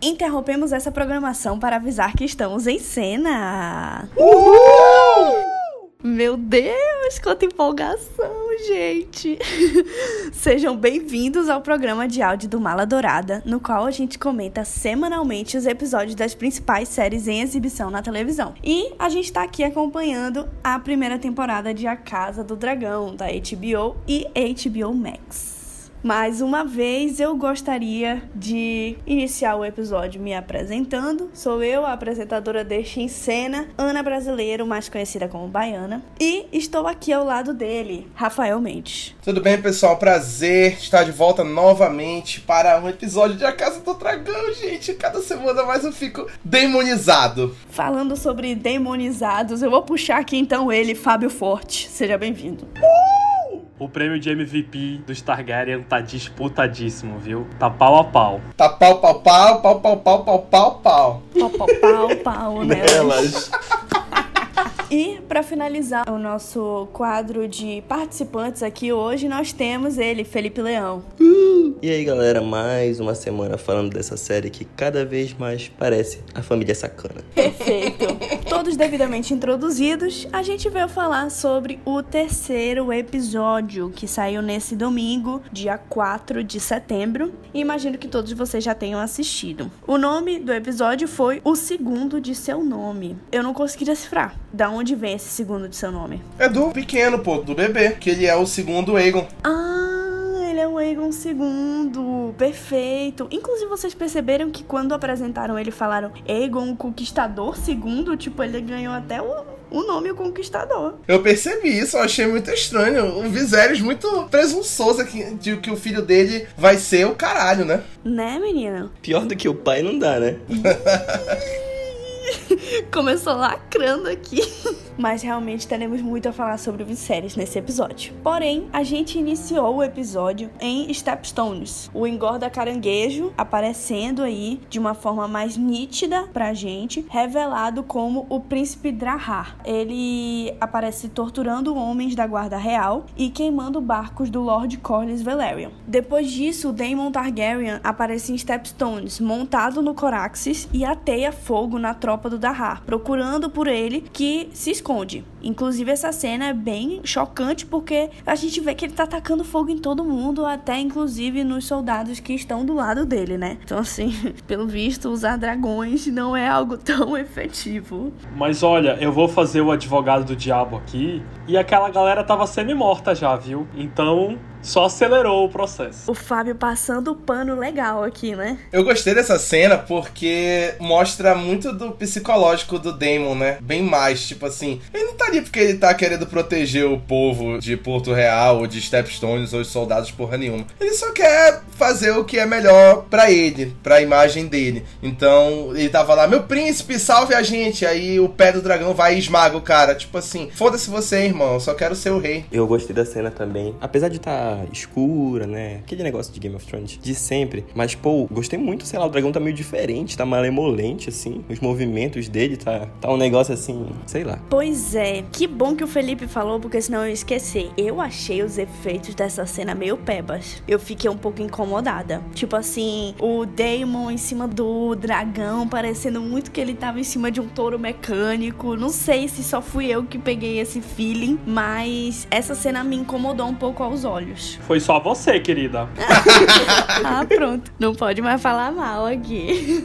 Interrompemos essa programação para avisar que estamos em cena. Uhul! Meu Deus, quanta empolgação, gente! Sejam bem-vindos ao programa de áudio do Mala Dourada, no qual a gente comenta semanalmente os episódios das principais séries em exibição na televisão. E a gente está aqui acompanhando a primeira temporada de A Casa do Dragão, da HBO e HBO Max. Mais uma vez, eu gostaria de iniciar o episódio me apresentando. Sou eu, a apresentadora deste em cena, Ana Brasileiro, mais conhecida como Baiana. E estou aqui ao lado dele, Rafael Mendes. Tudo bem, pessoal? Prazer estar de volta novamente para um episódio de A Casa do Dragão, gente. Cada semana mais eu fico demonizado. Falando sobre demonizados, eu vou puxar aqui então ele, Fábio Forte. Seja bem-vindo. Uh! O prêmio de MVP do Targaryen tá disputadíssimo, viu? Tá pau a pau. Tá pau, pau, pau, pau, pau, pau, pau, pau, pau. Pau, pau, pau, pau, né? Nelas. E para finalizar o nosso quadro de participantes aqui hoje, nós temos ele, Felipe Leão. Uh! E aí, galera, mais uma semana falando dessa série que cada vez mais parece a família sacana. Perfeito. Todos devidamente introduzidos, a gente veio falar sobre o terceiro episódio que saiu nesse domingo, dia 4 de setembro. E imagino que todos vocês já tenham assistido. O nome do episódio foi O Segundo de Seu Nome. Eu não consegui decifrar. Da onde vem esse segundo de seu nome? É do pequeno, pô, do bebê, que ele é o segundo Aegon. Ah, ele é o Aegon segundo. Perfeito. Inclusive, vocês perceberam que quando apresentaram ele, falaram Aegon Conquistador segundo? Tipo, ele ganhou até o o nome o Conquistador. Eu percebi isso, eu achei muito estranho. O Viserys muito presunçoso que, de que o filho dele vai ser o caralho, né? Né, menina? Pior do que o pai não dá, né? Começou lacrando aqui. Mas realmente teremos muito a falar sobre Viserys nesse episódio. Porém, a gente iniciou o episódio em Stepstones. O engorda caranguejo aparecendo aí de uma forma mais nítida pra gente, revelado como o príncipe Drahar. Ele aparece torturando homens da guarda real e queimando barcos do Lord Corlys Velaryon. Depois disso, Daemon Targaryen aparece em Stepstones, montado no Coraxes e ateia fogo na tropa do Dahar, procurando por ele que se. Inclusive, essa cena é bem chocante porque a gente vê que ele tá atacando fogo em todo mundo, até inclusive nos soldados que estão do lado dele, né? Então, assim, pelo visto, usar dragões não é algo tão efetivo. Mas olha, eu vou fazer o advogado do diabo aqui e aquela galera tava semi-morta já, viu? Então, só acelerou o processo. O Fábio passando o pano legal aqui, né? Eu gostei dessa cena porque mostra muito do psicológico do Damon, né? Bem mais, tipo assim, ele não tá ali porque ele tá querendo proteger o povo de Porto Real, ou de Stepstones, ou os soldados porra nenhuma. Ele só quer fazer o que é melhor para ele, pra imagem dele. Então, ele tava lá, meu príncipe, salve a gente. Aí o pé do dragão vai e esmaga o cara. Tipo assim, foda-se você, irmão, só quero ser o rei. Eu gostei da cena também. Apesar de estar escura, né? Aquele negócio de Game of Thrones de sempre. Mas, pô, gostei muito, sei lá, o dragão tá meio diferente, tá malemolente, assim. Os movimentos dele tá, tá um negócio assim, sei lá. Pois é, que bom que o Felipe falou, porque senão eu ia esquecer. Eu achei os efeitos dessa cena meio pebas. Eu fiquei um pouco incomodada. Tipo assim, o Daemon em cima do dragão, parecendo muito que ele tava em cima de um touro mecânico. Não sei se só fui eu que peguei esse feeling, mas essa cena me incomodou um pouco aos olhos. Foi só você, querida. ah, pronto. Não pode mais falar mal aqui.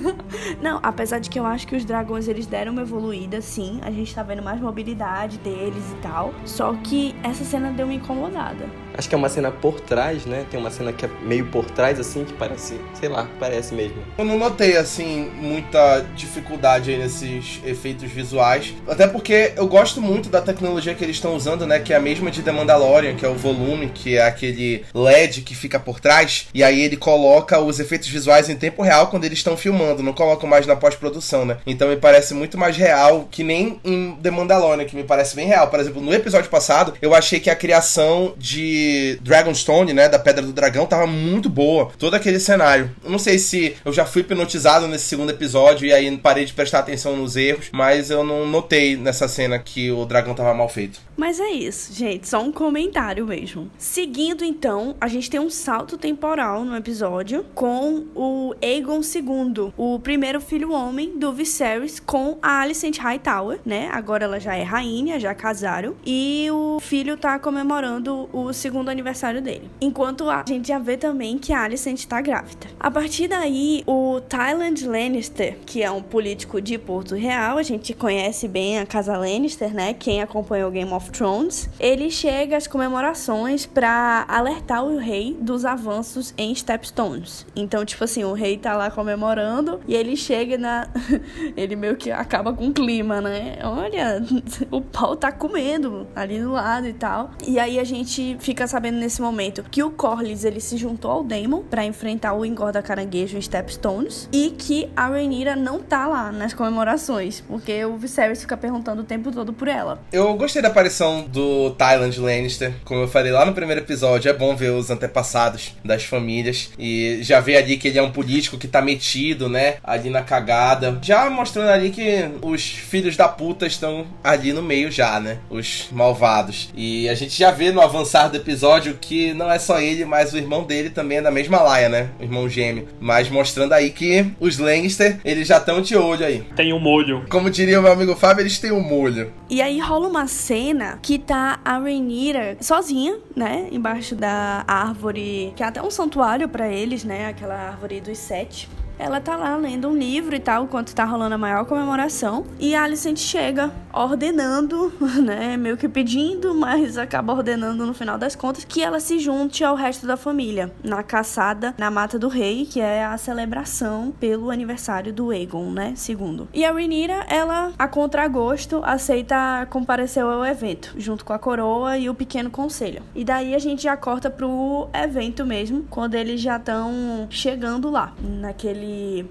Não, apesar de que eu acho que os dragões eles deram uma evoluída, sim. A gente tá vendo mais mobilidade deles e tal. Só que essa cena deu uma incomodada. Acho que é uma cena por trás, né? Tem uma cena que é meio por trás, assim, que parece, sei lá, parece mesmo. Eu não notei, assim, muita dificuldade aí nesses efeitos visuais. Até porque eu gosto muito da tecnologia que eles estão usando, né? Que é a mesma de The Mandalorian, que é o volume, que é aquele LED que fica por trás. E aí ele coloca os efeitos visuais em tempo real quando eles estão filmando, não colocam mais na pós-produção, né? Então me parece muito mais real que nem em The Mandalorian, que me parece bem real. Por exemplo, no episódio passado, eu achei que a criação de Dragonstone, né, da Pedra do Dragão, tava muito boa. Todo aquele cenário. Eu não sei se eu já fui hipnotizado nesse segundo episódio e aí parei de prestar atenção nos erros, mas eu não notei nessa cena que o dragão tava mal feito. Mas é isso, gente, só um comentário mesmo. Seguindo então, a gente tem um salto temporal no episódio com o Aegon II, o primeiro filho homem do Viserys com a Alicent Hightower, né? Agora ela já é rainha, já casaram, e o filho tá comemorando o segundo aniversário dele. Enquanto a gente já vê também que a Alicent tá grávida. A partir daí, o Tyland Lannister, que é um político de Porto Real, a gente conhece bem a casa Lannister, né? Quem acompanhou Game of Thrones, ele chega às comemorações para alertar o rei dos avanços em Stepstones. Então, tipo assim, o rei tá lá comemorando e ele chega na. ele meio que acaba com o clima, né? Olha, o pau tá comendo ali do lado e tal. E aí a gente fica sabendo nesse momento que o Corlys ele se juntou ao Daemon para enfrentar o engorda caranguejo em Stepstones e que a Rhaenyra não tá lá nas comemorações, porque o Viserys fica perguntando o tempo todo por ela. Eu gostei da aparição do Tyland Lannister, como eu falei lá no primeiro episódio, é bom ver os antepassados das famílias e já ver ali que ele é um político que tá metido, né, ali na cagada. Já mostrando ali que os filhos da puta estão ali no meio já, né, os malvados. E a gente já vê no avançar do episódio que não é só ele, mas o irmão dele também é da mesma laia, né, o irmão gêmeo. Mas mostrando aí que os Lannister, eles já estão de olho aí. Tem um molho. Como diria o meu amigo Fábio, eles têm um molho. E aí rola uma cena que tá a Rhaenyra sozinha, né, embaixo da árvore, que é até um santuário para eles, né, aquela árvore dos sete. Ela tá lá lendo um livro e tal, enquanto tá rolando a maior comemoração. E a Alicent chega ordenando, né? Meio que pedindo, mas acaba ordenando no final das contas que ela se junte ao resto da família na caçada na Mata do Rei, que é a celebração pelo aniversário do Aegon, né? Segundo. E a Rhaenyra, ela, a contragosto, aceita comparecer ao evento, junto com a coroa e o pequeno conselho. E daí a gente já corta pro evento mesmo, quando eles já estão chegando lá, naquele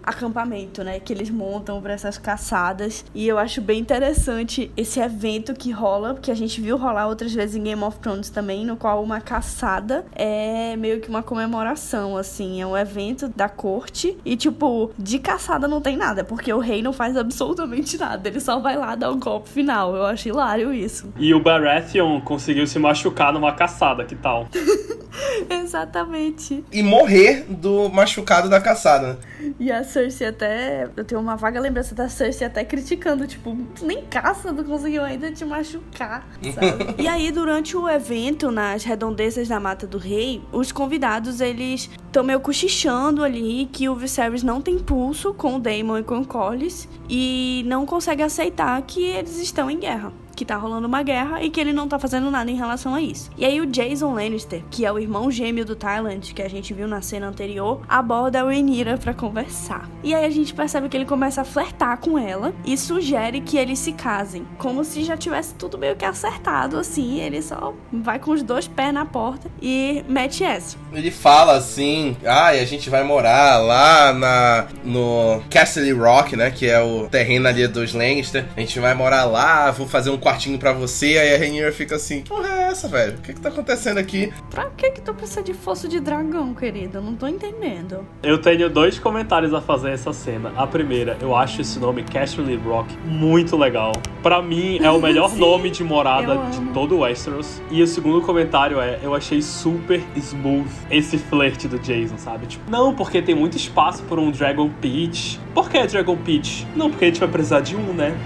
acampamento, né, que eles montam para essas caçadas. E eu acho bem interessante esse evento que rola, porque a gente viu rolar outras vezes em Game of Thrones também, no qual uma caçada é meio que uma comemoração, assim, é um evento da corte e tipo, de caçada não tem nada, porque o rei não faz absolutamente nada, ele só vai lá dar o um golpe final. Eu acho hilário isso. E o Baratheon conseguiu se machucar numa caçada, que tal? Exatamente. E morrer do machucado da caçada. E a Cersei até. Eu tenho uma vaga lembrança da Cersei até criticando, tipo, nem caça, tu conseguiu ainda te machucar, sabe? e aí, durante o evento, nas redondezas da Mata do Rei, os convidados, eles estão meio cochichando ali que o Viserys não tem pulso com o Daemon e com o Corlys e não consegue aceitar que eles estão em guerra que tá rolando uma guerra e que ele não tá fazendo nada em relação a isso. E aí o Jason Lannister, que é o irmão gêmeo do Thailand, que a gente viu na cena anterior, aborda a Rhaenyra para conversar. E aí a gente percebe que ele começa a flertar com ela e sugere que eles se casem, como se já tivesse tudo meio que acertado assim, ele só vai com os dois pés na porta e mete essa. Ele fala assim: "Ah, e a gente vai morar lá na no Castle Rock, né, que é o terreno ali dos Lannister. A gente vai morar lá, vou fazer um quartinho pra você, aí a Rainier fica assim, que porra é essa, velho? O que que tá acontecendo aqui? Pra que que tu precisa de fosso de dragão, querida? Não tô entendendo. Eu tenho dois comentários a fazer essa cena. A primeira, eu acho esse nome Castle Rock muito legal. Pra mim, é o melhor Sim, nome de morada de amo. todo o Westeros. E o segundo comentário é, eu achei super smooth esse flerte do Jason, sabe? Tipo, não, porque tem muito espaço por um Dragon Peach. Por que Dragon Peach? Não, porque a gente vai precisar de um, né?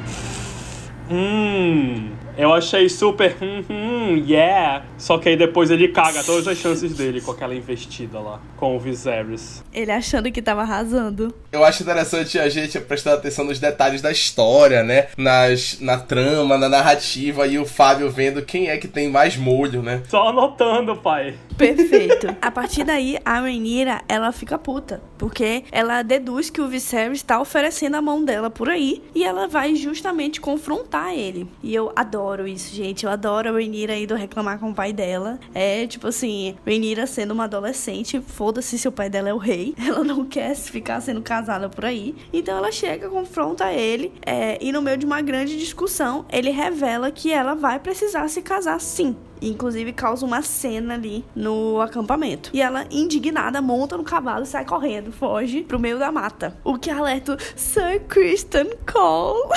Hum, eu achei super hum, hum, yeah. Só que aí depois ele caga todas as chances dele com aquela investida lá, com o Viserys. Ele achando que tava arrasando. Eu acho interessante a gente prestar atenção nos detalhes da história, né? Nas, na trama, na narrativa e o Fábio vendo quem é que tem mais molho, né? Só anotando, pai. Perfeito. A partir daí, a Rhaenyra, ela fica puta. Porque ela deduz que o Viserys tá oferecendo a mão dela por aí. E ela vai justamente confrontar ele. E eu adoro isso, gente. Eu adoro a Rhaenyra indo reclamar com o pai dela. É, tipo assim, Rhaenyra sendo uma adolescente. Foda-se se o pai dela é o rei. Ela não quer ficar sendo casada por aí. Então ela chega, confronta ele. É, e no meio de uma grande discussão, ele revela que ela vai precisar se casar sim. Inclusive causa uma cena ali no acampamento. E ela, indignada, monta no cavalo e sai correndo, foge pro meio da mata. O que alerta Sir Kristen Cole.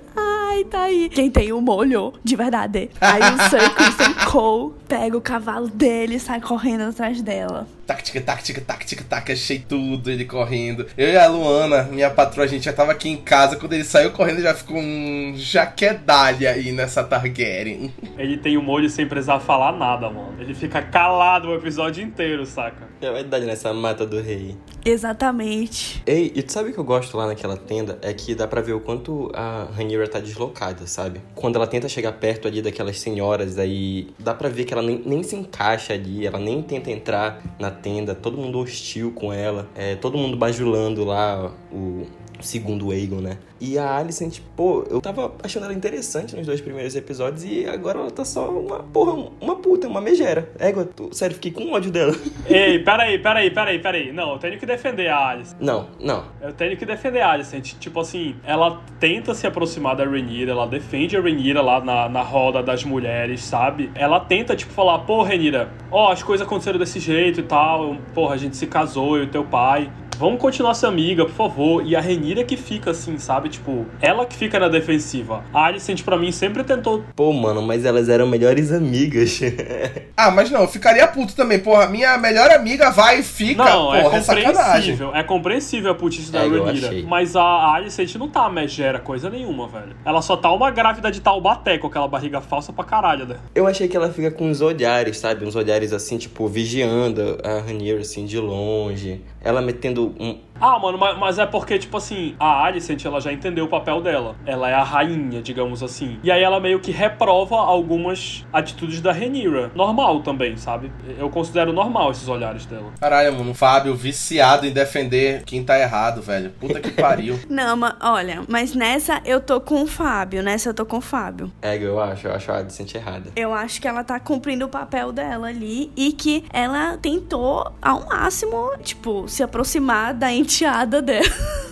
Ai, tá aí. Quem tem o molho, de verdade. Aí o Sir Christian Cole pega o cavalo dele e sai correndo atrás dela. Tac, tic, tac, tic, tac, tic, tac, achei tudo ele correndo. Eu e a Luana, minha patroa, a gente já tava aqui em casa. Quando ele saiu correndo, já ficou um jaquedalha aí nessa Targaryen. Ele tem o molho sem precisar falar nada, mano. Ele fica calado o episódio inteiro, saca? É verdade nessa mata do rei. Exatamente. Ei, e tu sabe o que eu gosto lá naquela tenda? É que dá pra ver o quanto a Rhaenyra tá deslocada, sabe? Quando ela tenta chegar perto ali daquelas senhoras, aí dá pra ver que ela nem, nem se encaixa ali, ela nem tenta entrar na tenda, todo mundo hostil com ela, é, todo mundo bajulando lá o segundo Aegon, né? E a Alicent, pô, eu tava achando ela interessante nos dois primeiros episódios e agora ela tá só uma porra, uma puta, uma megera. Égua, tô, sério, fiquei com ódio dela. Ei, peraí, peraí, peraí, peraí. Não, eu tenho que defender a Alice. Não, não. Eu tenho que defender a Alicent. Tipo assim, ela tenta se aproximar da Rhaenyra, ela defende a Rhaenyra lá na, na roda das mulheres, sabe? Ela tenta, tipo, falar, pô, Rhaenyra, ó, as coisas aconteceram desse jeito e tal, porra, a gente se casou, eu e teu pai vamos continuar ser amiga, por favor. E a Renira que fica assim, sabe? Tipo, ela que fica na defensiva. A Alicent, pra mim, sempre tentou. Pô, mano, mas elas eram melhores amigas. ah, mas não, eu ficaria puto também. Porra, minha melhor amiga vai e fica. Não, é porra, é, compreensível. É, é compreensível a putice da É, Renira. Mas a, a Alicent não tá megera coisa nenhuma, velho. Ela só tá uma grávida de Taubaté com aquela barriga falsa pra caralho, né? Eu achei que ela fica com uns olhares, sabe? Uns olhares assim, tipo, vigiando a Rhaenyra, assim, de longe. Ela metendo um... Ah, mano, mas, mas é porque, tipo assim, a Alicent, ela já entendeu o papel dela. Ela é a rainha, digamos assim. E aí ela meio que reprova algumas atitudes da Renira. Normal também, sabe? Eu considero normal esses olhares dela. Caralho, mano, o Fábio viciado em defender quem tá errado, velho. Puta que pariu. Não, mas olha, mas nessa eu tô com o Fábio. Nessa eu tô com o Fábio. É, eu acho, eu acho a Alicent errada. Eu acho que ela tá cumprindo o papel dela ali e que ela tentou ao máximo, tipo, se aproximar da enteada dela.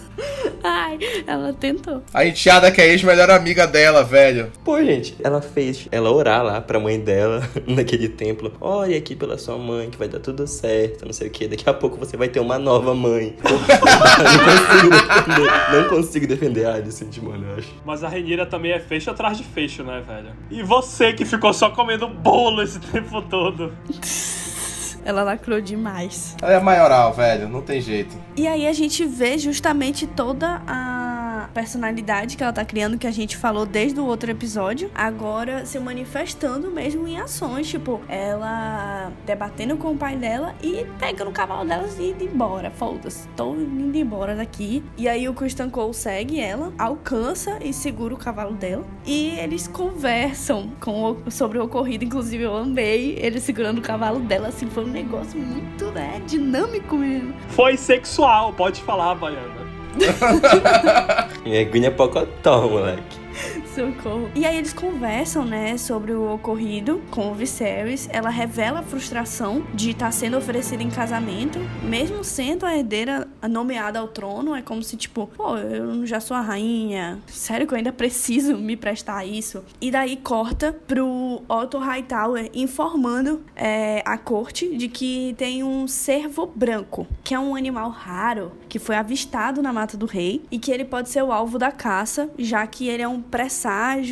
Ai, ela tentou. A enteada que é a ex-melhor amiga dela, velho. Pô, gente, ela fez ela orar lá pra mãe dela naquele templo. Olha aqui pela sua mãe que vai dar tudo certo, não sei o que. Daqui a pouco você vai ter uma nova mãe. não consigo defender, não consigo defender a Alicent, mano, eu acho. Mas a Renira também é fecho atrás de fecho, né, velho? E você que ficou só comendo bolo esse tempo todo. Ela lacrou demais. Ela é maioral, velho. Não tem jeito. E aí a gente vê justamente toda a personalidade que ela tá criando, que a gente falou desde o outro episódio, agora se manifestando mesmo em ações, tipo, ela debatendo com o pai dela e pegando o cavalo dela e indo embora. Foda-se, tô indo embora daqui. E aí o Christian Cole segue ela, alcança e segura o cavalo dela. E eles conversam com o- sobre o ocorrido, inclusive eu amei ele segurando o cavalo dela, assim, foi um negócio muito, né, dinâmico mesmo. Foi sexual, pode falar, Baiana. É Gwyneth Pocotó, moleque. Socorro. E aí eles conversam, né, sobre o ocorrido com o Viserys. Ela revela a frustração de estar sendo oferecida em casamento, mesmo sendo a herdeira nomeada ao trono. É como se, tipo, pô, eu já sou a rainha. Sério que eu ainda preciso me prestar a isso? E daí corta pro Otto Hightower informando é, a corte de que tem um cervo branco, que é um animal raro, que foi avistado na Mata do Rei e que ele pode ser o alvo da caça, já que ele é um presságio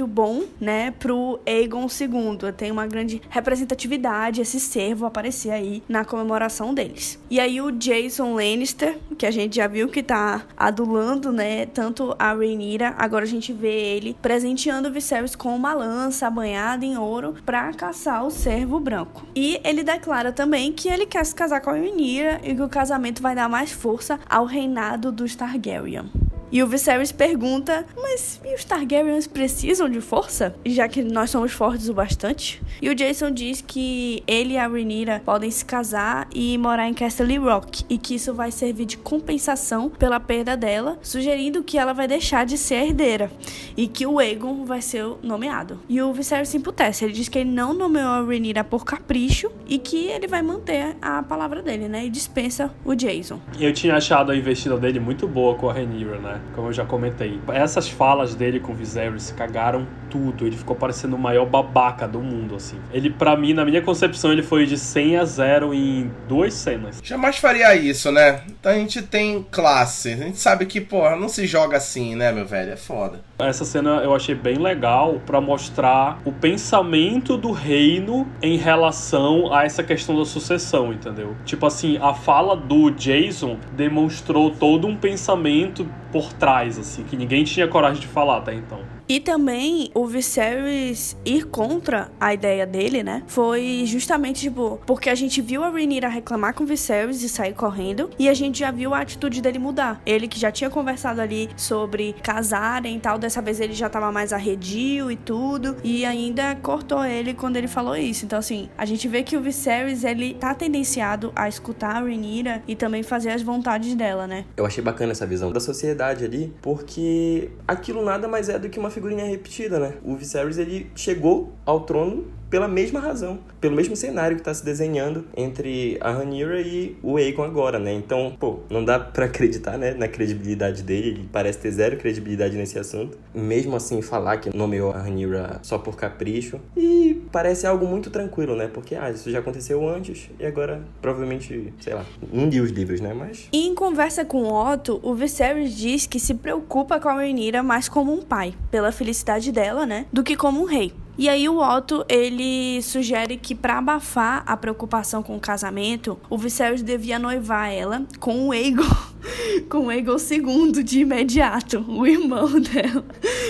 bom, né, pro Aegon II. Tem uma grande representatividade esse cervo aparecer aí na comemoração deles. E aí o Jason Lannister, que a gente já viu que tá adulando, né, tanto a Rhaenyra, agora a gente vê ele presenteando o Viserys com uma lança banhada em ouro pra caçar o cervo branco. E ele declara também que ele quer se casar com a Rhaenyra e que o casamento vai dar mais força ao reinado dos Targaryen. E o Viserys pergunta: Mas e os Targaryens precisam de força? Já que nós somos fortes o bastante? E o Jason diz que ele e a Rhaenyra podem se casar e morar em Castle Rock e que isso vai servir de compensação pela perda dela, sugerindo que ela vai deixar de ser herdeira e que o Aegon vai ser nomeado. E o Viserys se emputece, ele diz que ele não nomeou a Rhaenyra por capricho e que ele vai manter a palavra dele, né? E dispensa o Jason. Eu tinha achado a investida dele muito boa com a Renira, né? Como eu já comentei. Essas falas dele com o Viserys cagaram tudo. Ele ficou parecendo o maior babaca do mundo, assim. Ele, para mim, na minha concepção, ele foi de 100 a 0 em duas cenas. Jamais faria isso, né? Então a gente tem classe. A gente sabe que, porra, não se joga assim, né, meu velho? É foda. Essa cena eu achei bem legal para mostrar o pensamento do reino em relação a essa questão da sucessão, entendeu? Tipo assim, a fala do Jason demonstrou todo um pensamento por trás, assim, que ninguém tinha coragem de falar até então. E também o Viserys ir contra a ideia dele, né? Foi justamente, tipo, porque a gente viu a Rhaenyra reclamar com o Viserys e sair correndo, e a gente já viu a atitude dele mudar. Ele que já tinha conversado ali sobre casarem e tal, dessa vez ele já tava mais arredio e tudo, e ainda cortou ele quando ele falou isso. Então, assim, a gente vê que o Viserys, ele tá tendenciado a escutar a Rhaenyra e também fazer as vontades dela, né? Eu achei bacana essa visão da sociedade ali, porque aquilo nada mais é do que uma figurinha repetida, né? O Viserys ele chegou ao trono pela mesma razão, pelo mesmo cenário que está se desenhando entre a Rhaenyra e o Aegon agora, né? Então, pô, não dá para acreditar, né, na credibilidade dele, ele parece ter zero credibilidade nesse assunto. Mesmo assim, falar que nomeou a Rhaenyra só por capricho e parece algo muito tranquilo, né? Porque ah, isso já aconteceu antes e agora provavelmente, sei lá, um dia os livros, né? Mas E em conversa com Otto, o Viserys diz que se preocupa com a Rhaenyra mais como um pai, pela felicidade dela, né, do que como um rei. E aí o Otto, ele sugere que para abafar a preocupação com o casamento, o Viserys devia noivar ela com o Aegon, com o Aegon II de imediato, o irmão dela,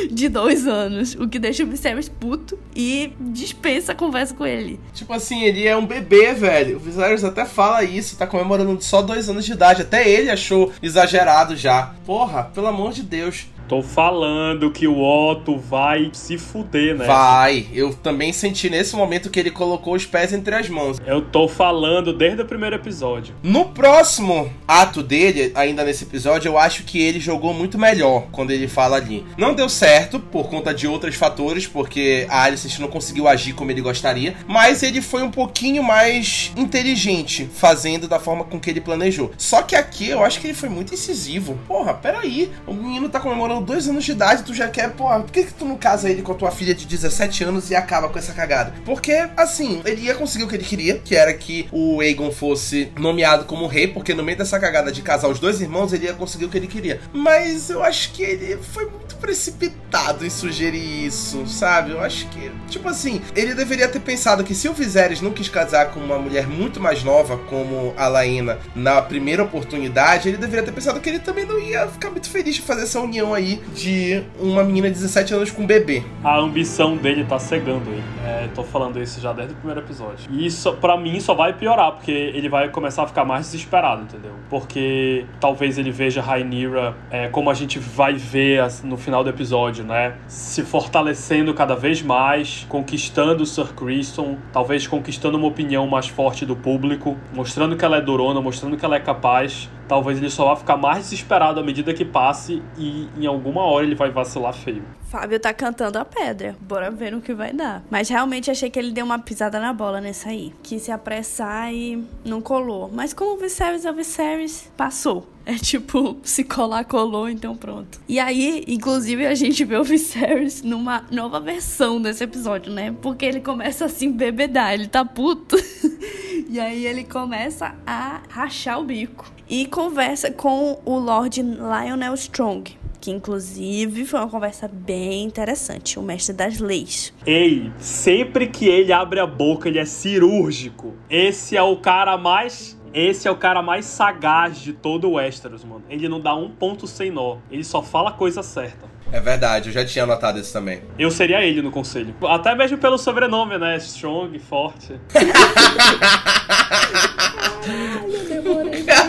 de dois anos, o que deixa o Viserys puto e dispensa a conversa com ele. Tipo assim, ele é um bebê, velho. O Viserys até fala isso, tá comemorando só dois anos de idade. Até ele achou exagerado já. Porra, pelo amor de Deus. Tô falando que o Otto vai se fuder, né? Vai. Eu também senti nesse momento que ele colocou os pés entre as mãos. Eu tô falando desde o primeiro episódio. No próximo ato dele, ainda nesse episódio, eu acho que ele jogou muito melhor quando ele fala ali. Não deu certo por conta de outros fatores, porque a Alicent não conseguiu agir como ele gostaria, mas ele foi um pouquinho mais inteligente fazendo da forma com que ele planejou. Só que aqui eu acho que ele foi muito incisivo. Porra, peraí. O menino tá comemorando dois anos de idade, tu já quer, porra, por que, que tu não casa ele com a tua filha de 17 anos e acaba com essa cagada? Porque, assim, ele ia conseguir o que ele queria, que era que o Aegon fosse nomeado como rei, porque no meio dessa cagada de casar os dois irmãos, ele ia conseguir o que ele queria. Mas eu acho que ele foi muito precipitado em sugerir isso, sabe? Eu acho que, tipo assim, ele deveria ter pensado que se o Viserys não quis casar com uma mulher muito mais nova, como a Laena, na primeira oportunidade, ele deveria ter pensado que ele também não ia ficar muito feliz de fazer essa união aí de uma menina de 17 anos com um bebê. A ambição dele tá cegando ele. É, tô falando isso já desde o primeiro episódio. E isso, pra mim, só vai piorar, porque ele vai começar a ficar mais desesperado, entendeu? Porque talvez ele veja Rhaenyra, é, como a gente vai ver no final do episódio, né? Se fortalecendo cada vez mais, conquistando o Sir Criston, talvez conquistando uma opinião mais forte do público, mostrando que ela é durona, mostrando que ela é capaz. Talvez ele só vá ficar mais desesperado à medida que passe e em alguma hora ele vai vacilar feio. Fábio tá cantando a pedra. Bora ver no que vai dar. Mas realmente achei que ele deu uma pisada na bola nessa aí. Quis se apressar e não colou. Mas como o Viserys é o Viserys, passou. É tipo, se colar, colou, então pronto. E aí, inclusive, a gente vê o Viserys numa nova versão desse episódio, né? Porque ele começa assim, bebedar, ele tá puto. e aí ele começa a rachar o bico. E conversa com o Lord Lionel Strong que inclusive foi uma conversa bem interessante, o mestre das leis. Ei, sempre que ele abre a boca, ele é cirúrgico. Esse é o cara mais esse é o cara mais sagaz de todo o Westeros, mano. Ele não dá um ponto sem nó. Ele só fala a coisa certa. É verdade, eu já tinha notado isso também. Eu seria ele no conselho. Até mesmo pelo sobrenome, né? Strong, forte.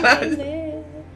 that.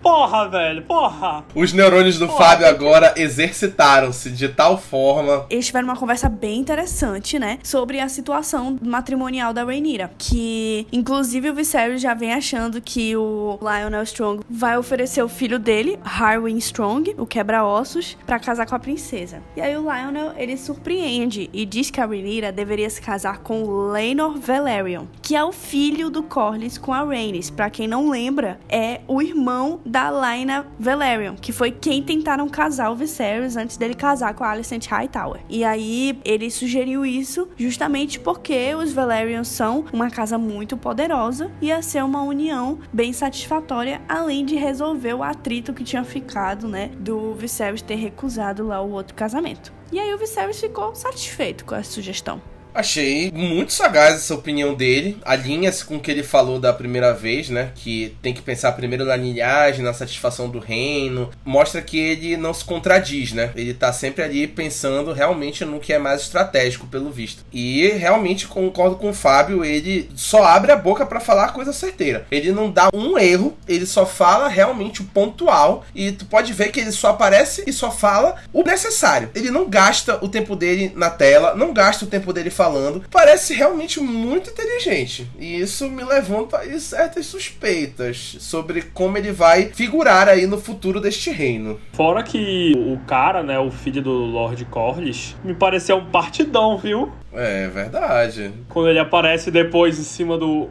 Porra, velho, porra! Os neurônios do Porra, Fábio agora exercitaram-se de tal forma. Eles tiveram uma conversa bem interessante, né? Sobre a situação matrimonial da Rhaenyra. Que, inclusive, o Viserys já vem achando que o Lionel Strong vai oferecer o filho dele, Harwin Strong, o quebra-ossos, pra casar com a princesa. E aí o Lionel, ele surpreende e diz que a Rhaenyra deveria se casar com o Laenor Velaryon, que é o filho do Corlys com a Rhaenys. Pra quem não lembra, é o irmão da Laina Velaryon, que foi quem tentaram casar o Viserys antes dele casar com a Alicent Hightower. E aí ele sugeriu isso justamente porque os Velaryon são uma casa muito poderosa e ia ser uma união bem satisfatória, além de resolver o atrito que tinha ficado, né, do Viserys ter recusado lá o outro casamento. E aí o Viserys ficou satisfeito com essa sugestão. Achei muito sagaz essa opinião dele. Alinha-se com o que ele falou da primeira vez, né? Que tem que pensar primeiro na linhagem, na satisfação do reino. Mostra que ele não se contradiz, né? Ele tá sempre ali pensando realmente no que é mais estratégico, pelo visto. E realmente concordo com o Fábio, ele só abre a boca para falar a coisa certeira. Ele não dá um erro, ele só fala realmente o pontual. E tu pode ver que ele só aparece e só fala o necessário. Ele não gasta o tempo dele na tela, não gasta o tempo dele falando falando, parece realmente muito inteligente. E isso me levanta certas suspeitas sobre como ele vai figurar aí no futuro deste reino. Fora que o cara, né, o filho do Lord Corlys, me pareceu um partidão, viu? É verdade. Quando ele aparece depois em cima do.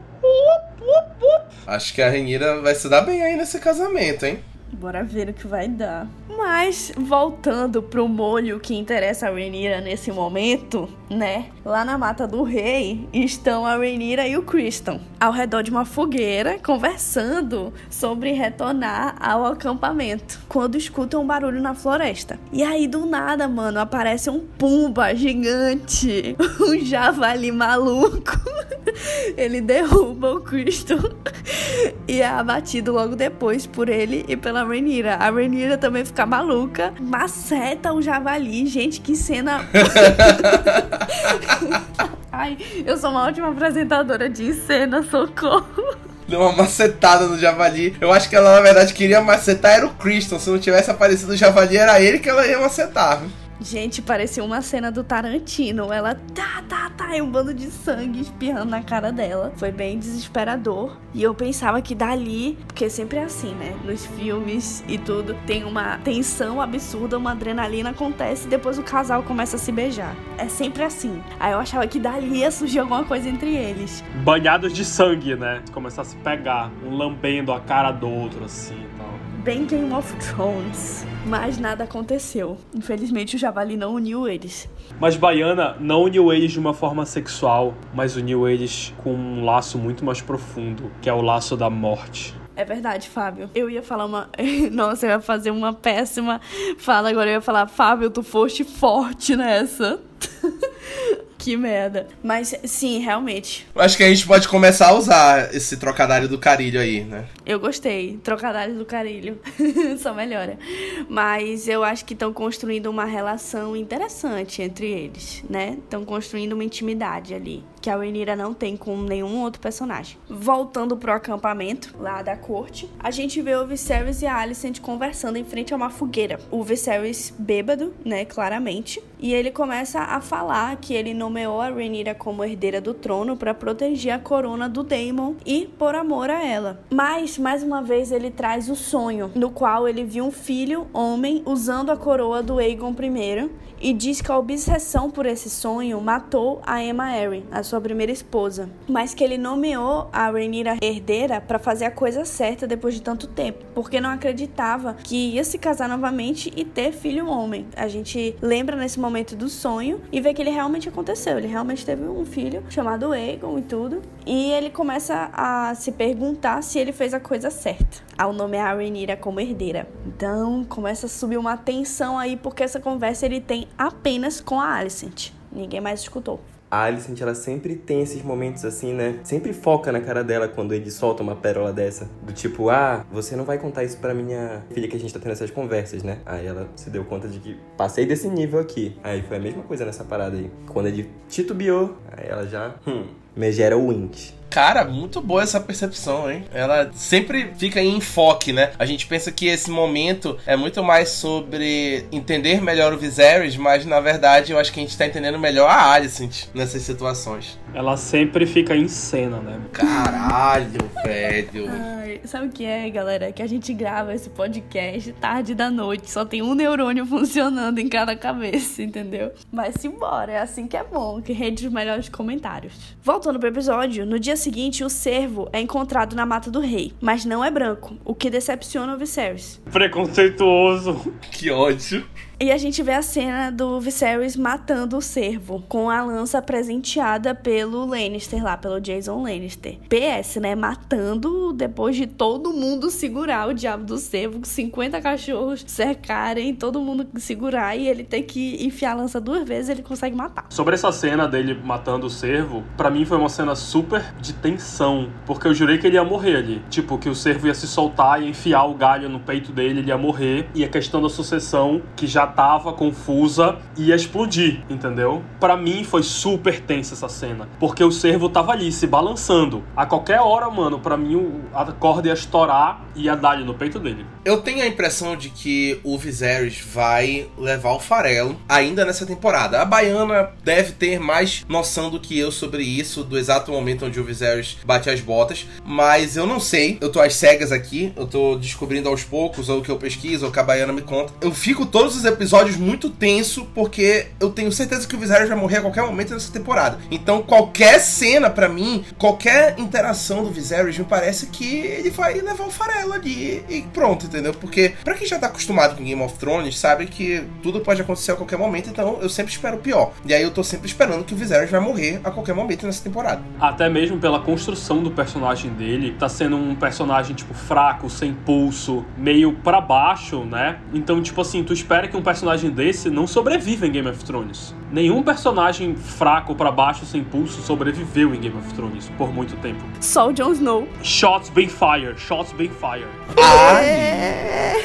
Acho que a Renira vai se dar bem aí nesse casamento, hein? Bora ver o que vai dar. Mas, voltando pro molho que interessa a Rhaenyra nesse momento, né? Lá na Mata do Rei estão a Rhaenyra e o Criston, ao redor de uma fogueira, conversando sobre retornar ao acampamento, quando escutam um barulho na floresta. E aí, do nada, mano, aparece um pumba gigante, um javali maluco. Ele derruba o Criston e é abatido logo depois por ele e pela Rhaenyra. A Rhaenyra também fica maluca, maceta o javali. Gente, que cena. Ai, eu sou uma ótima apresentadora de cena, socorro. Deu uma macetada no javali. Eu acho que ela, na verdade, queria macetar era o Christian. Se não tivesse aparecido o javali, era ele que ela ia macetar. Gente, parecia uma cena do Tarantino. Ela tá, tá, tá, e um bando de sangue espirrando na cara dela. Foi bem desesperador. E eu pensava que dali, porque sempre é assim, né? Nos filmes e tudo, tem uma tensão absurda, uma adrenalina acontece e depois o casal começa a se beijar. É sempre assim. Aí eu achava que dali ia surgir alguma coisa entre eles. Banhados de sangue, né? Começar a se pegar, um lambendo a cara do outro, assim e tal bem Game of Thrones. Mas nada aconteceu. Infelizmente o Javali não uniu eles. Mas Baiana não uniu eles de uma forma sexual, mas uniu eles com um laço muito mais profundo, que é o laço da morte. É verdade, Fábio. Eu ia falar uma. Nossa, eu ia fazer uma péssima fala agora. Eu ia falar, Fábio, tu foste forte nessa. Que merda. Mas sim, realmente. Acho que a gente pode começar a usar esse trocadilho do carilho aí, né? Eu gostei. Trocadilho do carilho. Só melhora. Mas eu acho que estão construindo uma relação interessante entre eles, né? Estão construindo uma intimidade ali que a Rhaenyra não tem com nenhum outro personagem. Voltando pro acampamento lá da corte, a gente vê o Viserys e a Alicent conversando em frente a uma fogueira. O Viserys bêbado, né, claramente, e ele começa a falar que ele nomeou a Rhaenyra como herdeira do trono para proteger a corona do Daemon e por amor a ela. Mas mais uma vez ele traz o sonho no qual ele viu um filho homem usando a coroa do Aegon I e diz que a obsessão por esse sonho matou a Emma Arryn, a sua primeira esposa, mas que ele nomeou a Rhaenyra herdeira para fazer a coisa certa depois de tanto tempo, porque não acreditava que ia se casar novamente e ter filho homem. A gente lembra nesse momento do sonho e vê que ele realmente aconteceu, ele realmente teve um filho chamado Aegon e tudo, e ele começa a se perguntar se ele fez a coisa certa ao nomear a Rhaenyra como herdeira. Então começa a subir uma tensão aí porque essa conversa ele tem apenas com a Alicent. Ninguém mais escutou. A Alicent, ela sempre tem esses momentos assim, né? Sempre foca na cara dela quando ele solta uma pérola dessa. Do tipo, ah, você não vai contar isso pra minha filha que a gente tá tendo essas conversas, né? Aí ela se deu conta de que passei desse nível aqui. Aí foi a mesma coisa nessa parada aí. Quando ele titubeou, aí ela já, hum, megera o wink. Cara, muito boa essa percepção, hein? Ela sempre fica em enfoque, né? A gente pensa que esse momento é muito mais sobre entender melhor o Viserys, mas na verdade eu acho que a gente tá entendendo melhor a Alicent nessas situações. Ela sempre fica em cena, né? Caralho, velho. Ai, sabe o que é, galera? É que a gente grava esse podcast tarde da noite, só tem um neurônio funcionando em cada cabeça, entendeu? Mas simbora, é assim que é bom, que rende os melhores comentários. Voltando Voltando pro episódio, no dia seguinte, o cervo é encontrado na mata do rei, mas não é branco, o que decepciona o Viserys. Preconceituoso. Que ódio. E a gente vê a cena do Viserys matando o cervo com a lança presenteada pelo Lannister lá, pelo Jason Lannister. PS, né? Matando depois de todo mundo segurar o diabo do cervo, 50 cachorros cercarem, todo mundo segurar e ele tem que enfiar a lança duas vezes, ele consegue matar. Sobre essa cena dele matando o cervo, pra mim foi uma cena super de tensão, porque eu jurei que ele ia morrer ali. Tipo, que o cervo ia se soltar e enfiar o galho no peito dele, ele ia morrer. E a questão da sucessão, que já tava confusa, ia explodir, entendeu? Pra mim foi super tensa essa cena, porque o cervo tava ali se balançando. A qualquer hora, mano, pra mim a corda ia estourar e ia dar no peito dele. Eu tenho a impressão de que o Viserys vai levar o farelo ainda nessa temporada. A Baiana deve ter mais noção do que eu sobre isso, do exato momento onde o Viserys bate as botas, mas eu não sei. Eu tô às cegas aqui, eu tô descobrindo aos poucos, ou o que eu pesquiso, ou o que a Baiana me conta. Eu fico todos os episódios muito tenso, porque eu tenho certeza que o Viserys vai morrer a qualquer momento nessa temporada. Então, qualquer cena pra mim, qualquer interação do Viserys, me parece que ele vai levar o farelo ali e pronto, entendeu? Porque pra quem já tá acostumado com Game of Thrones, sabe que tudo pode acontecer a qualquer momento, então eu sempre espero o pior. E aí eu tô sempre esperando que o Viserys vai morrer a qualquer momento nessa temporada. Até mesmo pela construção do personagem dele, tá sendo um personagem, tipo, fraco, sem pulso, meio pra baixo, né? Então, tipo assim, tu espera que um personagem desse não sobreviva em Game of Thrones. Nenhum personagem fraco pra baixo, sem pulso, sobreviveu em Game of Thrones por muito tempo. Só o Jon Snow. Shots bem fire, shots bem fire. É.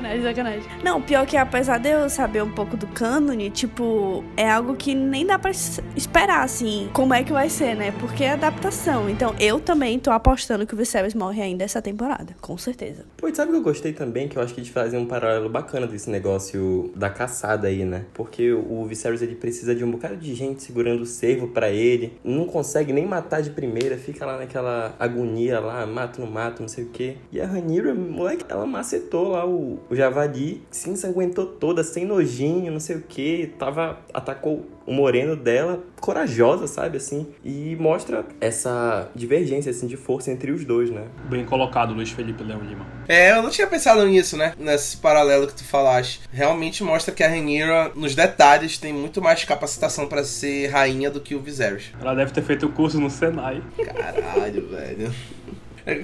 Sacanagem, sacanagem. Não, pior que apesar de eu saber um pouco do cânone, tipo, é algo que nem dá pra es- esperar, assim, como é que vai ser, né? Porque é adaptação. Então, eu também tô apostando que o Viserys morre ainda essa temporada, com certeza. Pô, e sabe o que eu gostei também? Que eu acho que eles fazem um paralelo bacana desse negócio da caçada aí, né? Porque o Viserys, ele precisa de um bocado de gente segurando o cervo pra ele. Não consegue nem matar de primeira, fica lá naquela agonia lá, mato, não mato, não sei o quê. E a Rhaenyra, moleque, ela macetou lá o, o javali, se ensanguentou toda, sem nojinho, não sei o quê. Tava, atacou o moreno dela, corajosa, sabe, assim. E mostra essa divergência, assim, de força entre os dois, né? Bem colocado, Luiz Felipe Leão Lima. É, eu não tinha pensado nisso, né? Nesse paralelo que tu falaste. Realmente mostra que a Rhaenyra, nos detalhes, tem muito mais capacitação pra ser rainha do que o Viserys. Ela deve ter feito o curso no Senai. Caralho, velho.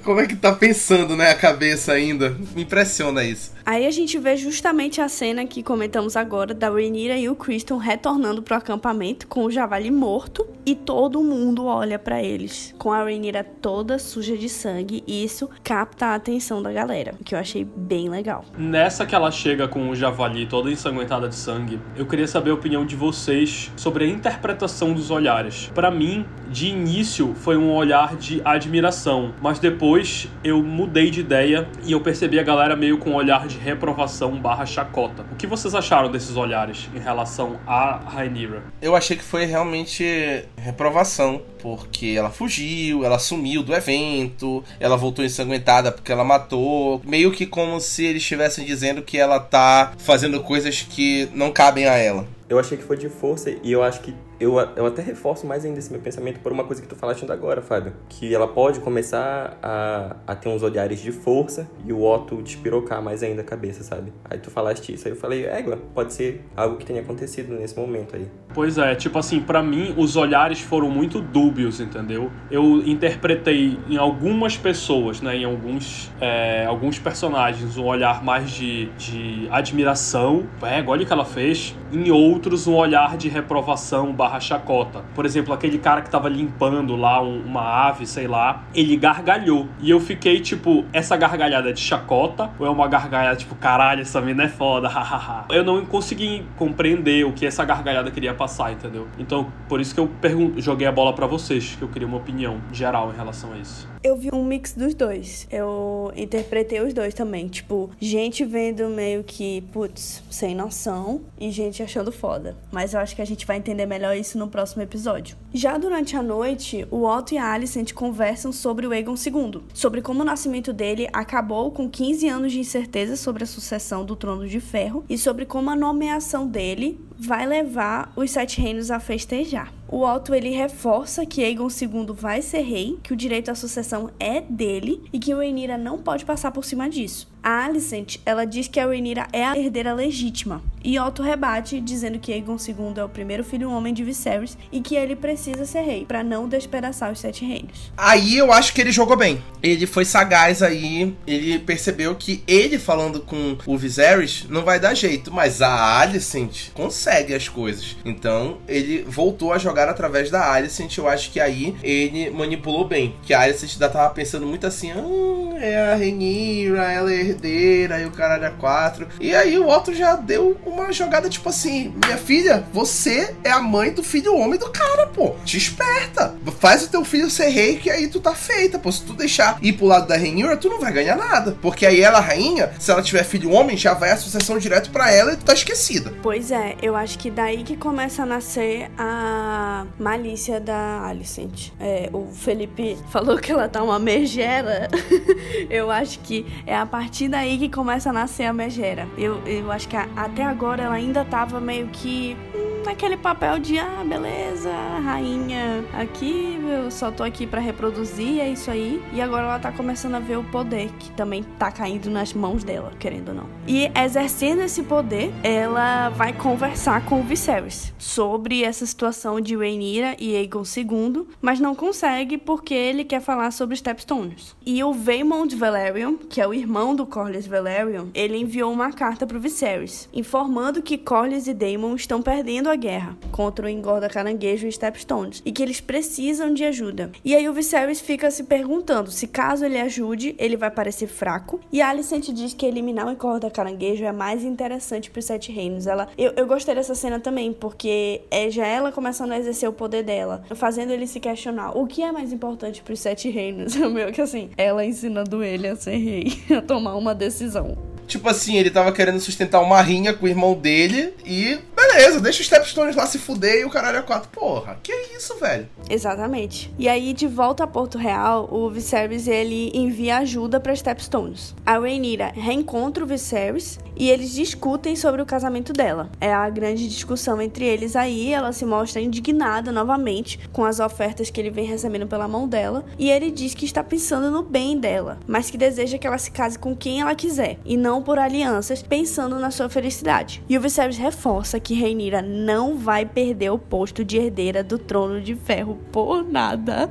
Como é que tá pensando, né, a cabeça ainda? Me impressiona isso. Aí a gente vê justamente a cena que comentamos agora da Rhaenyra e o Criston retornando pro acampamento com o javali morto e todo mundo olha pra eles com a Rhaenyra toda suja de sangue e isso capta a atenção da galera, o que eu achei bem legal. Nessa que ela chega com o javali toda ensanguentada de sangue, eu queria saber a opinião de vocês sobre a interpretação dos olhares. Pra mim, de início foi um olhar de admiração, mas depois eu mudei de ideia e eu percebi a galera meio com um olhar de reprovação barra chacota. O que vocês acharam desses olhares em relação a Rhaenyra? Eu achei que foi realmente reprovação, porque ela fugiu, ela sumiu do evento, ela voltou ensanguentada porque ela matou. Meio que como se eles estivessem dizendo que ela tá fazendo coisas que não cabem a ela. Eu achei que foi de força e eu acho que eu, eu até reforço mais ainda esse meu pensamento por uma coisa que tu falaste ainda agora, Fábio. Que ela pode começar a, a ter uns olhares de força e o Otto despirocar mais ainda a cabeça, sabe? Aí tu falaste isso, aí eu falei, égua, pode ser algo que tenha acontecido nesse momento aí. Pois é, tipo assim, pra mim os olhares foram muito dúbios, entendeu? Eu interpretei em algumas pessoas, né, em alguns, é, alguns personagens, um olhar mais de, de admiração, é, olha o que ela fez. Em outros, um olhar de reprovação barra chacota. Por exemplo, aquele cara que tava limpando lá um- uma ave, sei lá, ele gargalhou. E eu fiquei tipo, essa gargalhada é de chacota? Ou é uma gargalhada tipo, caralho, essa mina é foda, hahaha. eu não consegui compreender o que essa gargalhada queria passar, entendeu? Então, por isso que eu joguei a bola pra vocês, que eu queria uma opinião geral em relação a isso. Eu vi um mix dos dois. Eu interpretei os dois também. Tipo, gente vendo meio que, putz, sem noção e gente achando foda. Mas eu acho que a gente vai entender melhor isso no próximo episódio. Já durante a noite, o Otto e a Alicent conversam sobre o Aegon II, sobre como o nascimento dele acabou com 15 anos de incerteza sobre a sucessão do Trono de Ferro e sobre como a nomeação dele vai levar os Sete Reinos a festejar. O Otto ele reforça que Aegon II vai ser rei, que o direito à sucessão é dele e que o Rhaenyra não pode passar por cima disso. A Alicent, ela diz que a Rhaenyra é a herdeira legítima, e Otto rebate dizendo que Aegon II é o primeiro filho homem de Viserys e que ele precisa ser rei para não despedaçar os sete reinos. Aí eu acho que ele jogou bem. Ele foi sagaz aí, ele percebeu que ele falando com o Viserys não vai dar jeito, mas a Alicent consegue as coisas. Então ele voltou a jogar através da Alicent. Eu acho que aí ele manipulou bem. Que a Alicent ainda tava pensando muito assim: ah, é a Rhaenyra, ela é herdeira, e o caralho é quatro. E aí o Otto já deu uma jogada tipo assim: minha filha, você é a mãe do filho homem do cara, pô. Te esperta. Faz o teu filho ser rei, que aí tu tá feita, pô. Se tu deixar ir pro lado da Rhaenyra, tu não vai ganhar nada. Porque aí ela, rainha, se ela tiver filho homem, já vai a sucessão direto para ela e tu tá esquecida. Pois é, eu acho que daí que começa a nascer a malícia da Alicent. É, o Felipe falou que ela tá uma megera. eu acho que é a partir daí que começa a nascer a megera. Eu, eu acho que a, até agora ela ainda tava meio que hum, naquele papel de ah, beleza, rainha, aqui eu só tô aqui para reproduzir, é isso aí. E agora ela tá começando a ver o poder que também tá caindo nas mãos dela, querendo ou não. E exercendo esse poder, ela vai conversar com o Viserys sobre essa situação de Rhaenyra e Aegon II, mas não consegue porque ele quer falar sobre Stepstones. E o Vaemond Velaryon, que é o irmão do Corlys Velaryon, ele enviou uma carta pro Viserys, informando que Corlys e Daemon estão perdendo a guerra contra o engorda caranguejo e Stepstones e que eles precisam de ajuda. E aí o Viserys fica se perguntando se caso ele ajude, ele vai parecer fraco. E a Alicent diz que eliminar o engorda caranguejo é mais interessante para os Sete Reinos. Ela, eu, eu gostei dessa cena também porque é já ela começando a exercer o poder dela, fazendo ele se questionar o que é mais importante para os Sete Reinos. Meio que assim, ela ensinando ele a ser rei, a tomar uma decisão. Tipo assim, ele tava querendo sustentar uma rinha com o irmão dele e beleza, deixa os Stepstones lá se fuder e o caralho é quatro. Porra, que isso, velho? Exatamente. E aí, de volta a Porto Real, o Viserys ele envia ajuda para Stepstones. A Rhaenyra reencontra o Viserys e eles discutem sobre o casamento dela. É a grande discussão entre eles aí, ela se mostra indignada novamente com as ofertas que ele vem recebendo pela mão dela e ele diz que está pensando no bem dela, mas que deseja que ela se case com quem ela quiser e não por alianças, pensando na sua felicidade. E o Viserys reforça que Rhaenyra não vai perder o posto de herdeira do trono de ferro por nada.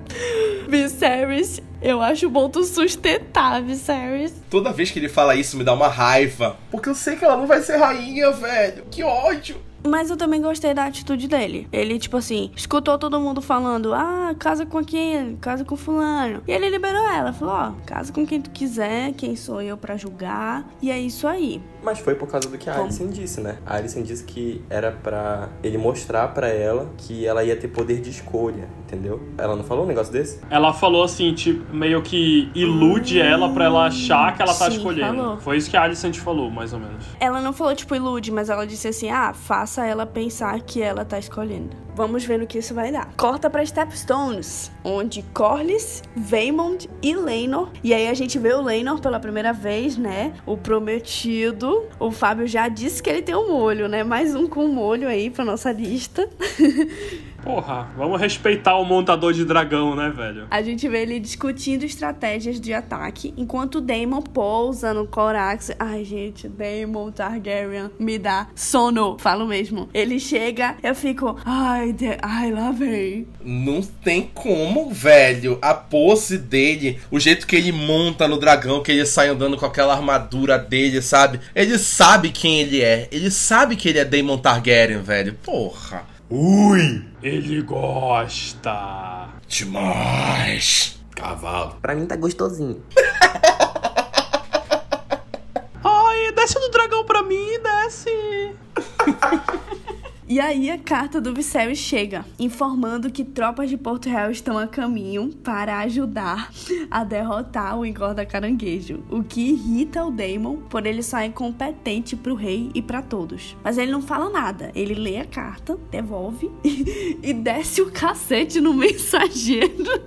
Viserys eu acho bom tu sustentar, Viserys. Toda vez que ele fala isso me dá uma raiva. Porque eu sei que ela não vai ser rainha, velho. Que ódio. Mas eu também gostei da atitude dele. Ele, tipo assim, escutou todo mundo falando: ah, casa com quem? Casa com fulano. E ele liberou ela. Falou: ó, oh, casa com quem tu quiser, quem sou eu para julgar. E é isso aí. Mas foi por causa do que a? Alicent disse, né? A Alicent disse que era para ele mostrar para ela que ela ia ter poder de escolha, entendeu? Ela não falou um negócio desse? Ela falou assim, tipo, meio que ilude ela para ela achar que ela tá Sim, escolhendo. falou. Foi isso que a Alicent falou, mais ou menos. Ela não falou, tipo, ilude, mas ela disse assim: ah, faça ela pensar que ela tá escolhendo. Vamos ver no que isso vai dar. Corta pra Stepstones, onde Corlys, Vaemond e Laenor. E aí a gente vê o Laenor pela primeira vez, né? O prometido. O Fábio já disse que ele tem um molho, né? Mais um com molho aí pra nossa lista. Porra, vamos respeitar o montador de dragão, né, velho? A gente vê ele discutindo estratégias de ataque, enquanto Daemon pousa no Corax. Ai, gente, Daemon Targaryen me dá sono. Falo mesmo. Ele chega, eu fico, ai, de... ai, lá vem. Não tem como, velho. A pose dele, o jeito que ele monta no dragão, que ele sai andando com aquela armadura dele, sabe? Ele sabe quem ele é. Ele sabe que ele é Daemon Targaryen, velho. Porra. Ui! Ele gosta. Demais! Cavalo. Pra mim tá gostosinho. Ai, desce do dragão pra mim, desce. E aí a carta do Viserys chega, informando que tropas de Porto Real estão a caminho para ajudar a derrotar o engorda caranguejo, o que irrita o Daemon por ele só é incompetente pro rei e para todos. Mas ele não fala nada, ele lê a carta, devolve e desce o cacete no mensageiro,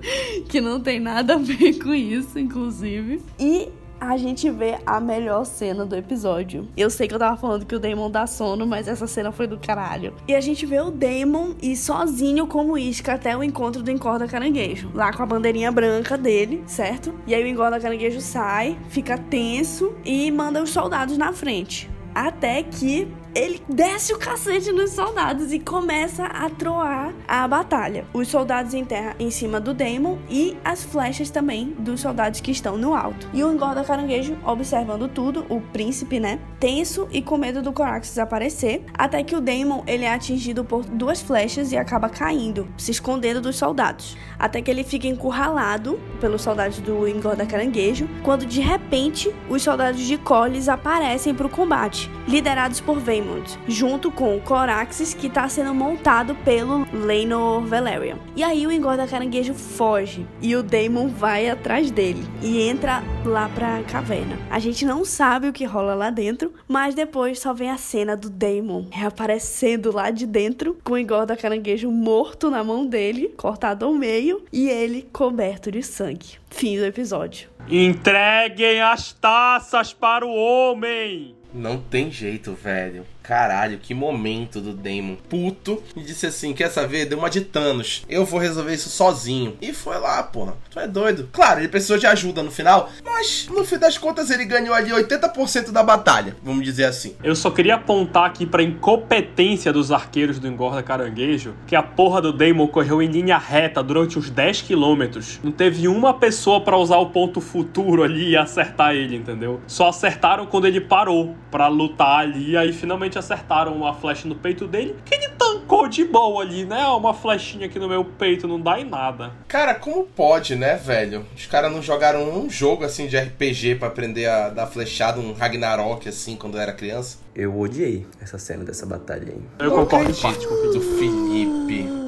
que não tem nada a ver com isso, inclusive. E a gente vê a melhor cena do episódio. Eu sei que eu tava falando que o Damon dá sono, mas essa cena foi do caralho. E a gente vê o Damon ir sozinho como isca até o encontro do Encorda Caranguejo, lá com a bandeirinha branca dele, certo? E aí o Encorda Caranguejo sai, fica tenso e manda os soldados na frente. Até que ele desce o cacete nos soldados e começa a troar a batalha. Os soldados enterram em cima do Demon e as flechas também dos soldados que estão no alto. E o engorda caranguejo observando tudo, o príncipe, né? Tenso e com medo do Coraxus aparecer, até que o Demon ele é atingido por duas flechas e acaba caindo, se escondendo dos soldados. Até que ele fica encurralado pelos soldados do engorda caranguejo, quando de repente os soldados de Collis aparecem para o combate, liderados por Venom junto com o Coraxes, que está sendo montado pelo Leinor Valerian. E aí o engorda caranguejo foge e o Daemon vai atrás dele e entra lá pra caverna. A gente não sabe o que rola lá dentro, mas depois só vem a cena do Daemon reaparecendo lá de dentro com o engorda caranguejo morto na mão dele, cortado ao meio, e ele coberto de sangue. Fim do episódio. Entreguem as taças para o homem! Não tem jeito, velho. Caralho, que momento do Damon. Puto. E disse assim: Quer saber? Deu uma de Thanos. Eu vou resolver isso sozinho. E foi lá, porra. Tu é doido. Claro, ele precisou de ajuda no final. Mas no fim das contas ele ganhou ali 80% da batalha. Vamos dizer assim. Eu só queria apontar aqui pra incompetência dos arqueiros do Engorda Caranguejo. Que a porra do Damon correu em linha reta durante uns 10 quilômetros. Não teve uma pessoa para usar o ponto futuro ali e acertar ele, entendeu? Só acertaram quando ele parou para lutar ali. Aí finalmente acertaram uma flecha no peito dele, que ele tancou de boa ali, né? Uma flechinha aqui no meu peito não dá em nada. Cara, como pode, né, velho? Os caras não jogaram um jogo assim de RPG para aprender a dar flechada, um Ragnarok assim, quando era criança? Eu odiei essa cena dessa batalha aí. Eu concordo em acredito. parte com o Felipe.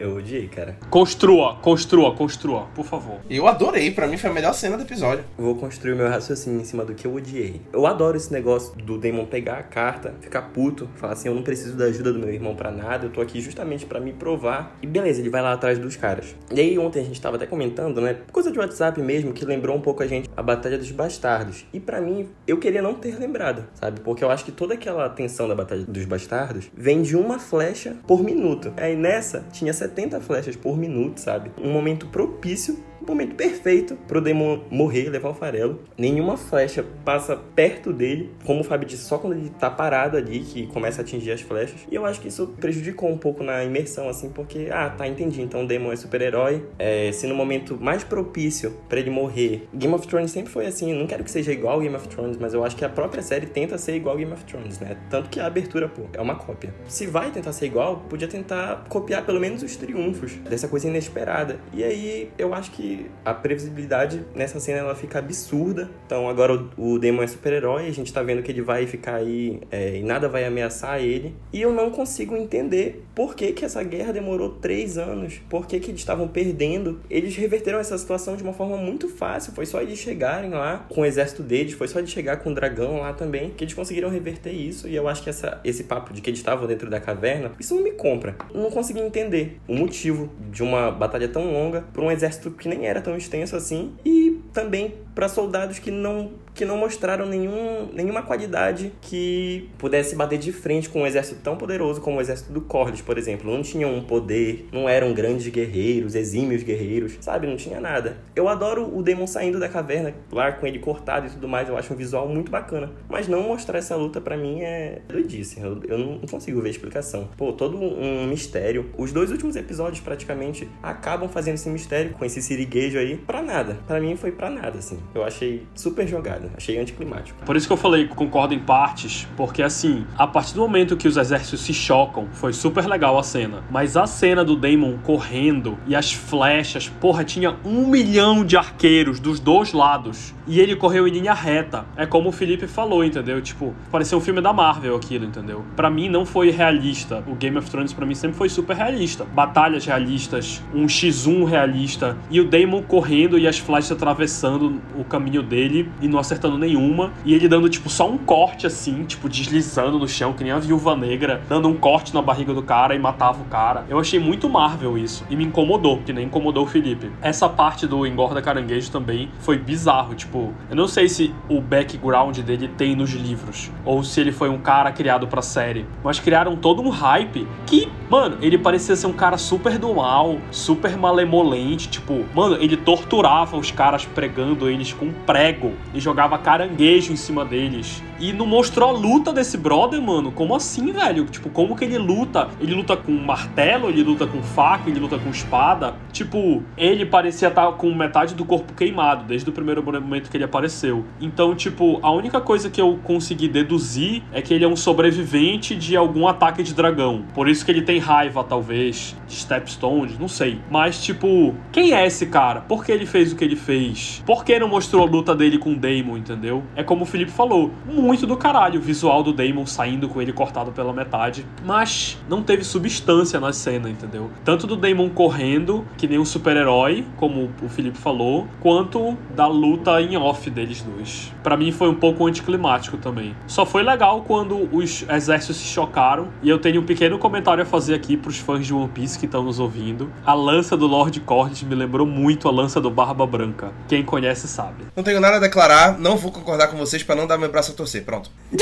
Eu odiei, cara. Construa, construa, construa, por favor. Eu adorei, pra mim foi a melhor cena do episódio. Vou construir o meu raciocínio em cima do que eu odiei. Eu adoro esse negócio do Damon pegar a carta, ficar puto, falar assim: eu não preciso da ajuda do meu irmão pra nada, eu tô aqui justamente pra me provar. E beleza, ele vai lá atrás dos caras. E aí ontem a gente tava até comentando, né? Coisa de WhatsApp mesmo, que lembrou um pouco a gente a Batalha dos Bastardos. E pra mim, eu queria não ter lembrado, sabe? Porque eu acho que toda aquela tensão da Batalha dos Bastardos vem de uma flecha por minuto. Aí nessa, tinha 70 flechas por minuto, sabe? Um momento propício momento perfeito pro Demon morrer, levar o farelo. Nenhuma flecha passa perto dele, como o Fábio disse, só quando ele tá parado ali que começa a atingir as flechas. E eu acho que isso prejudicou um pouco na imersão, assim, porque, ah, tá, entendi. Então o Demon é super-herói. É, se no momento mais propício pra ele morrer. Game of Thrones sempre foi assim. Não quero que seja igual Game of Thrones, mas eu acho que a própria série tenta ser igual Game of Thrones, né? Tanto que a abertura, pô, é uma cópia. Se vai tentar ser igual, podia tentar copiar pelo menos os triunfos dessa coisa inesperada. E aí eu acho que a previsibilidade nessa cena ela fica absurda. Então agora o, o Demon é super-herói, a gente tá vendo que ele vai ficar aí é, e nada vai ameaçar ele. E eu não consigo entender por que, que essa guerra demorou três anos, por que, que eles estavam perdendo. Eles reverteram essa situação de uma forma muito fácil, foi só eles chegarem lá com o exército deles, foi só eles chegar com o dragão lá também, que eles conseguiram reverter isso. E eu acho que essa, esse papo de que eles estavam dentro da caverna, isso não me compra. Eu não consegui entender o motivo de uma batalha tão longa por um exército que nem era tão extenso assim. E também para soldados que não que não mostraram nenhum, nenhuma qualidade que pudesse bater de frente com um exército tão poderoso como o exército do Corlys, por exemplo. Não tinham um poder, não eram grandes guerreiros, exímios guerreiros, sabe? Não tinha nada. Eu adoro o Demon saindo da caverna, lá com ele cortado e tudo mais, eu acho um visual muito bacana. Mas não mostrar essa luta para mim é doidice. Eu, eu não consigo ver explicação. Pô, todo um mistério. Os dois últimos episódios praticamente acabam fazendo esse mistério com esse siriguejo aí pra nada. Para mim foi pra nada, assim. Eu achei super jogado, achei anticlimático. Por isso que eu falei concordo em partes, porque assim, a partir do momento que os exércitos se chocam, foi super legal a cena. Mas a cena do Damon correndo e as flechas, porra, tinha um milhão de arqueiros dos dois lados. E ele correu em linha reta. É como o Felipe falou, entendeu? Tipo, pareceu um filme da Marvel aquilo, entendeu? Pra mim não foi realista. O Game of Thrones pra mim sempre foi super realista. Batalhas realistas, um X1 realista. E o Damon correndo e as flechas atravessando o caminho dele e não acertando nenhuma. E ele dando, tipo, só um corte assim, tipo, deslizando no chão, que nem a viúva negra, dando um corte na barriga do cara e matava o cara. Eu achei muito Marvel isso. E me incomodou, que nem incomodou o Felipe. Essa parte do engorda caranguejo também foi bizarro. Tipo, eu não sei se o background dele tem nos livros, ou se ele foi um cara criado pra série. Mas criaram todo um hype que, mano, ele parecia ser um cara super do mal, super malemolente. Tipo, mano, ele torturava os caras pregando com prego e jogava caranguejo em cima deles. E não mostrou a luta desse brother, mano. Como assim, velho? Tipo, como que ele luta? Ele luta com martelo, ele luta com faca, ele luta com espada. Tipo, ele parecia estar com metade do corpo queimado desde o primeiro momento que ele apareceu. Então, tipo, a única coisa que eu consegui deduzir é que ele é um sobrevivente de algum ataque de dragão. Por isso que ele tem raiva, talvez, de Stepstones, não sei. Mas, tipo, quem é esse cara? Por que ele fez o que ele fez? Por que não mostrou a luta dele com o Daemon, entendeu? É como o Felipe falou, muito do caralho o visual do Daemon saindo com ele cortado pela metade, mas não teve substância na cena, entendeu? Tanto do Daemon correndo, que nem um super-herói, como o Felipe falou, quanto da luta em off deles dois. Para mim foi um pouco anticlimático também. Só foi legal quando os exércitos se chocaram, e eu tenho um pequeno comentário a fazer aqui pros fãs de One Piece que estão nos ouvindo. A lança do Lord Cordes me lembrou muito a lança do Barba Branca. Quem conhece sabe. Não tenho nada a declarar, não vou concordar com vocês para não dar meu braço a torcer. Pronto.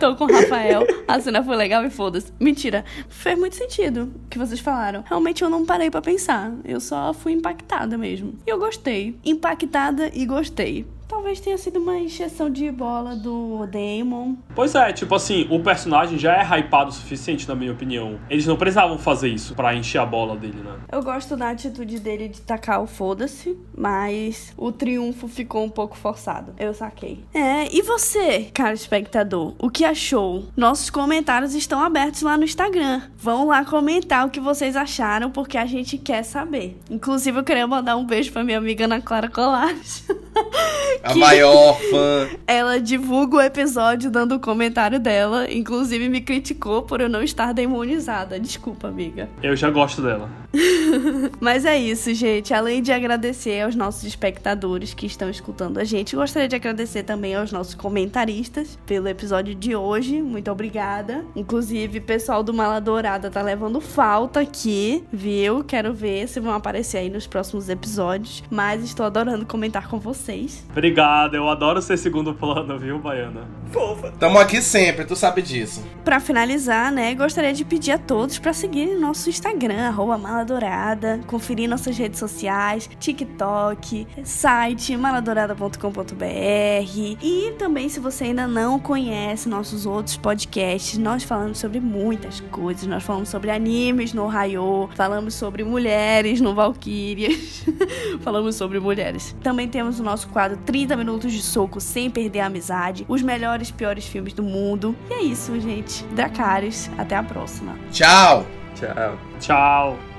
Tô com o Rafael, a cena foi legal e foda-se. Mentira, fez muito sentido o que vocês falaram. Realmente eu não parei para pensar, eu só fui impactada mesmo. E eu gostei. Impactada e gostei. Talvez tenha sido uma encheção de bola do Damon. Pois é, tipo assim, o personagem já é hypado o suficiente, na minha opinião. Eles não precisavam fazer isso para encher a bola dele, né? Eu gosto da atitude dele de tacar o foda-se, mas o triunfo ficou um pouco forçado. Eu saquei. É, e você, cara espectador, o que achou? Nossos comentários estão abertos lá no Instagram. Vão lá comentar o que vocês acharam, porque a gente quer saber. Inclusive, eu queria mandar um beijo pra minha amiga Ana Clara Colares. A maior fã. Ela divulga o episódio dando o comentário dela. Inclusive me criticou por eu não estar demonizada. Desculpa, amiga. Eu já gosto dela. Mas é isso, gente. Além de agradecer aos nossos espectadores que estão escutando a gente, gostaria de agradecer também aos nossos comentaristas pelo episódio de hoje. Muito obrigada. Inclusive, o pessoal do Mala Dourada tá levando falta aqui, viu? Quero ver se vão aparecer aí nos próximos episódios. Mas estou adorando comentar com vocês. Obrigado, eu adoro ser segundo plano, viu, Baiana? Fofa. Tamo aqui sempre, tu sabe disso. Para finalizar, né, gostaria de pedir a todos para seguir nosso Instagram, arroba Mala Dourada, conferir nossas redes sociais, TikTok, site maladourada.com.br e também se você ainda não conhece nossos outros podcasts, nós falamos sobre muitas coisas, nós falamos sobre animes no Raio, falamos sobre mulheres no Valkyrias, falamos sobre mulheres. Também temos o nosso quadro 30 minutos de soco sem perder a amizade, os melhores e piores filmes do mundo. E é isso, gente. Dracarys, até a próxima. Tchau. Tchau. Tchau.